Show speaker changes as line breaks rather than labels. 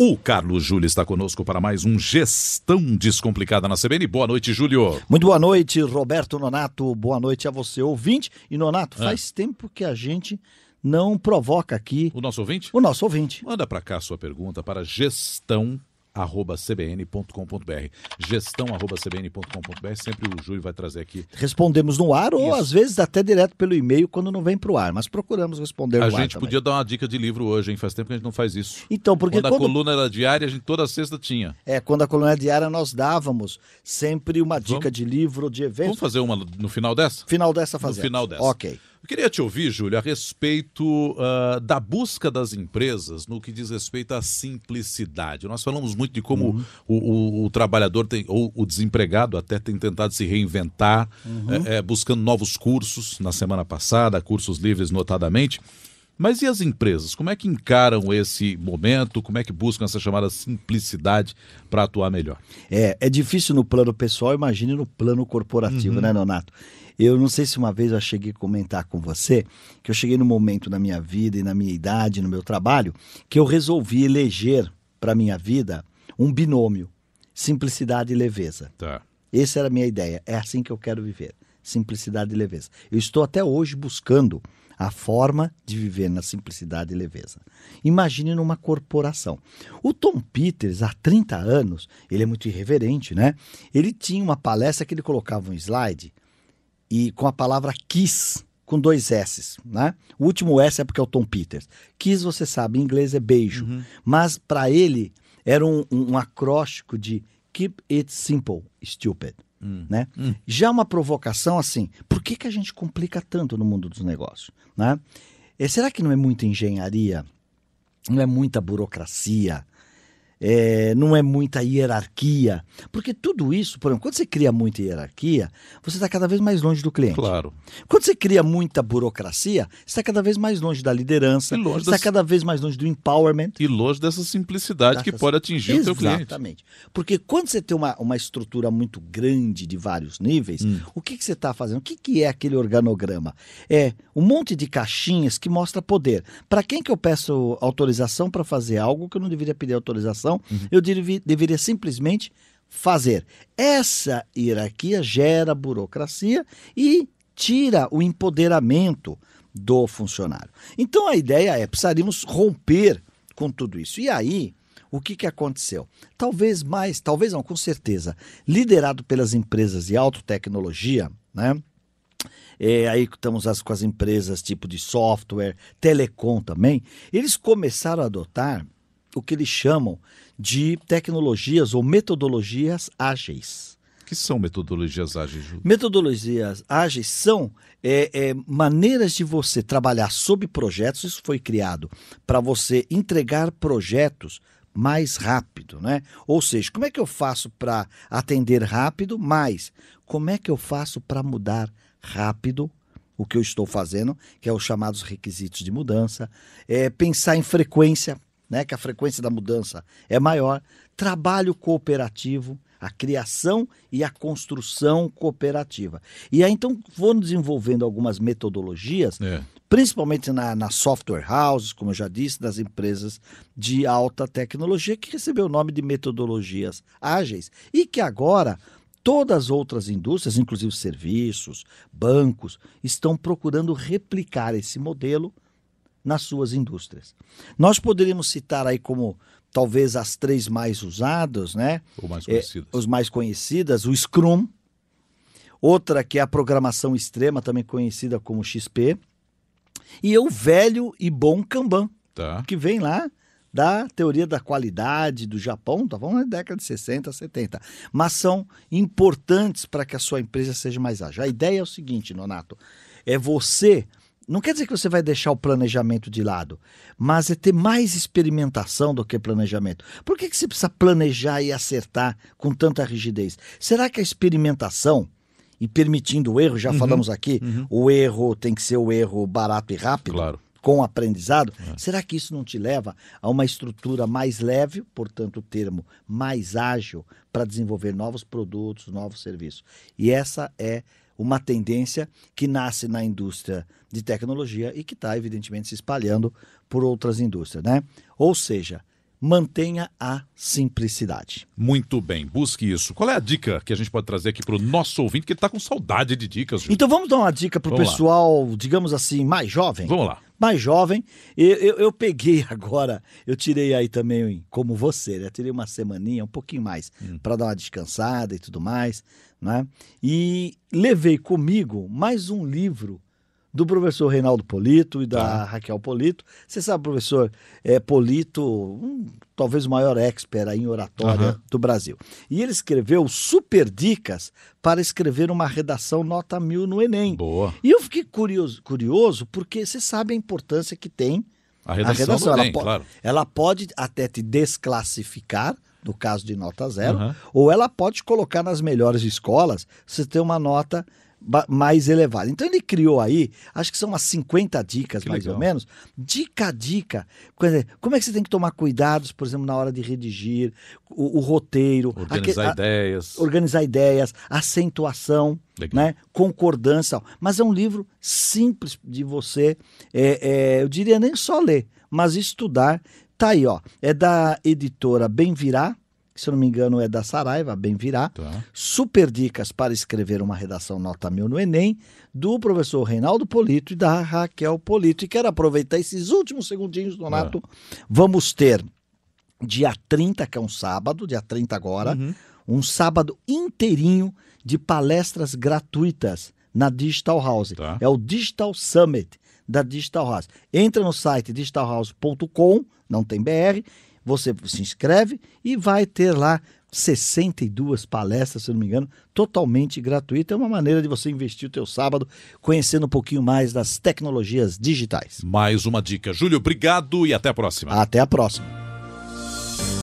O Carlos Júlio está conosco para mais um Gestão Descomplicada na CBN. Boa noite, Júlio.
Muito boa noite, Roberto Nonato. Boa noite a você, ouvinte. E, Nonato, é. faz tempo que a gente não provoca aqui...
O nosso ouvinte?
O nosso ouvinte.
Manda para cá a sua pergunta para gestão cbn.com.br. Gestão.cbn.com.br. Sempre o Júlio vai trazer aqui.
Respondemos no ar ou às vezes até direto pelo e-mail quando não vem para o ar, mas procuramos responder
a
no
ar. A gente podia dar uma dica de livro hoje, hein? Faz tempo que a gente não faz isso.
Então, porque
quando, quando... a coluna era diária, a gente toda sexta tinha.
É, quando a coluna era diária nós dávamos sempre uma dica Vamos... de livro, de evento.
Vamos fazer uma no final dessa?
Final dessa fazer.
No final dessa.
OK.
Eu queria te ouvir, Júlio, a respeito uh, da busca das empresas no que diz respeito à simplicidade. Nós falamos muito de como uhum. o, o, o, trabalhador tem, ou o desempregado até tem tentado se reinventar, uhum. é, é, buscando novos cursos na semana passada, cursos livres notadamente. Mas e as empresas? Como é que encaram esse momento? Como é que buscam essa chamada simplicidade para atuar melhor?
É, é difícil no plano pessoal, imagine no plano corporativo, uhum. né, Nonato? Eu não sei se uma vez eu cheguei a comentar com você que eu cheguei no momento na minha vida e na minha idade, no meu trabalho, que eu resolvi eleger para minha vida um binômio: simplicidade e leveza.
Tá.
Essa era a minha ideia. É assim que eu quero viver: simplicidade e leveza. Eu estou até hoje buscando a forma de viver na simplicidade e leveza. Imagine numa corporação. O Tom Peters, há 30 anos, ele é muito irreverente, né? Ele tinha uma palestra que ele colocava um slide e com a palavra kiss com dois S's, né? O último S é porque é o Tom Peters. Kiss, você sabe, em inglês é beijo, uhum. mas para ele era um, um, um, acróstico de Keep It Simple, Stupid. Hum. Né? Hum. Já uma provocação assim, por que, que a gente complica tanto no mundo dos negócios? Né? E será que não é muita engenharia? Não é muita burocracia? É, não é muita hierarquia. Porque tudo isso, por exemplo, quando você cria muita hierarquia, você está cada vez mais longe do cliente.
Claro.
Quando você cria muita burocracia, você está cada vez mais longe da liderança, você está das... cada vez mais longe do empowerment.
E longe dessa simplicidade dessa... que pode atingir Exatamente. o seu cliente.
Exatamente. Porque quando você tem uma, uma estrutura muito grande de vários níveis, hum. o que, que você está fazendo? O que, que é aquele organograma? É um monte de caixinhas que mostra poder. Para quem que eu peço autorização para fazer algo que eu não deveria pedir autorização? Uhum. eu deveria, deveria simplesmente fazer. Essa hierarquia gera burocracia e tira o empoderamento do funcionário. Então a ideia é precisaríamos romper com tudo isso. E aí, o que, que aconteceu? Talvez mais, talvez não, com certeza, liderado pelas empresas de alta tecnologia, né? É, aí estamos as, com as empresas tipo de software, telecom também, eles começaram a adotar o que eles chamam de tecnologias ou metodologias ágeis.
O que são metodologias ágeis, Ju?
Metodologias ágeis são é, é, maneiras de você trabalhar sob projetos. Isso foi criado para você entregar projetos mais rápido, né? Ou seja, como é que eu faço para atender rápido, mas como é que eu faço para mudar rápido o que eu estou fazendo, que é os chamados requisitos de mudança, é, pensar em frequência, né, que a frequência da mudança é maior, trabalho cooperativo, a criação e a construção cooperativa. E aí então vou desenvolvendo algumas metodologias, é. principalmente na, na software houses, como eu já disse, das empresas de alta tecnologia, que recebeu o nome de metodologias ágeis, e que agora todas as outras indústrias, inclusive serviços, bancos, estão procurando replicar esse modelo nas suas indústrias. Nós poderíamos citar aí como talvez as três mais usadas, né?
Ou mais conhecidas.
É, os mais conhecidas, o Scrum, outra que é a programação extrema, também conhecida como XP, e o velho e bom Kanban,
tá.
que vem lá da teoria da qualidade do Japão, tá falando da década de 60, 70. Mas são importantes para que a sua empresa seja mais ágil. A ideia é o seguinte, Nonato, é você não quer dizer que você vai deixar o planejamento de lado, mas é ter mais experimentação do que planejamento. Por que, que você precisa planejar e acertar com tanta rigidez? Será que a experimentação e permitindo o erro, já uhum, falamos aqui, uhum. o erro tem que ser o erro barato e rápido?
Claro.
Com aprendizado, é. será que isso não te leva a uma estrutura mais leve, portanto, o termo mais ágil, para desenvolver novos produtos, novos serviços? E essa é uma tendência que nasce na indústria de tecnologia e que está, evidentemente, se espalhando por outras indústrias. Né? Ou seja, mantenha a simplicidade.
Muito bem, busque isso. Qual é a dica que a gente pode trazer aqui para o nosso ouvinte, que está com saudade de dicas?
Então vamos dar uma dica para o
Vamos lá.
pessoal, digamos assim, mais jovem?
Vamos lá.
Mais jovem. Eu, eu, eu peguei agora, eu tirei aí também, como você, né? Tirei uma semaninha, um pouquinho mais, para dar uma descansada e tudo mais, né? E levei comigo mais um livro do professor Reinaldo Polito e da
Tá.
Raquel Polito. Você sabe, professor é, Polito, um, talvez o maior expert em oratória
Aham.
do Brasil. E ele escreveu super dicas para escrever uma redação nota mil no Enem.
Boa.
E eu fiquei curioso, curioso porque você sabe a importância que tem
A redação, do
ela,
Enem,
po-
claro.
ela pode até te desclassificar, no caso de nota zero,
Aham.
ou ela pode colocar nas melhores escolas você ter uma nota mais elevada. Então ele criou aí, acho que são umas 50 dicas,
Que
mais
legal.
ou menos, dica a dica. Como é que você tem que tomar cuidados, por exemplo, na hora de redigir, o, o roteiro,
Organizar
a-
ideias.
organizar ideias, acentuação,
Legal.
né, concordância. Mas é um livro simples de você, é, é, eu diria nem só ler, mas estudar. Tá aí, ó. É da editora Bem Virá, que, se eu não me engano é da Saraiva, Bem Virá.
Tá.
Super dicas para escrever uma redação nota mil no Enem, do professor Reinaldo Polito e da Raquel Polito. E quero aproveitar esses últimos segundinhos, Donato. Vamos ter dia 30, que é um sábado, dia 30 agora,
Uhum.
um sábado inteirinho de palestras gratuitas na Digital House.
Tá.
É o Digital Summit da Digital House. Entra no site digitalhouse.com, não tem BR, você se inscreve e vai ter lá 62 palestras, se não me engano, totalmente gratuita. É uma maneira de você investir o teu sábado conhecendo um pouquinho mais das tecnologias digitais.
Mais uma dica. Júlio, obrigado e até a próxima.
Até a próxima.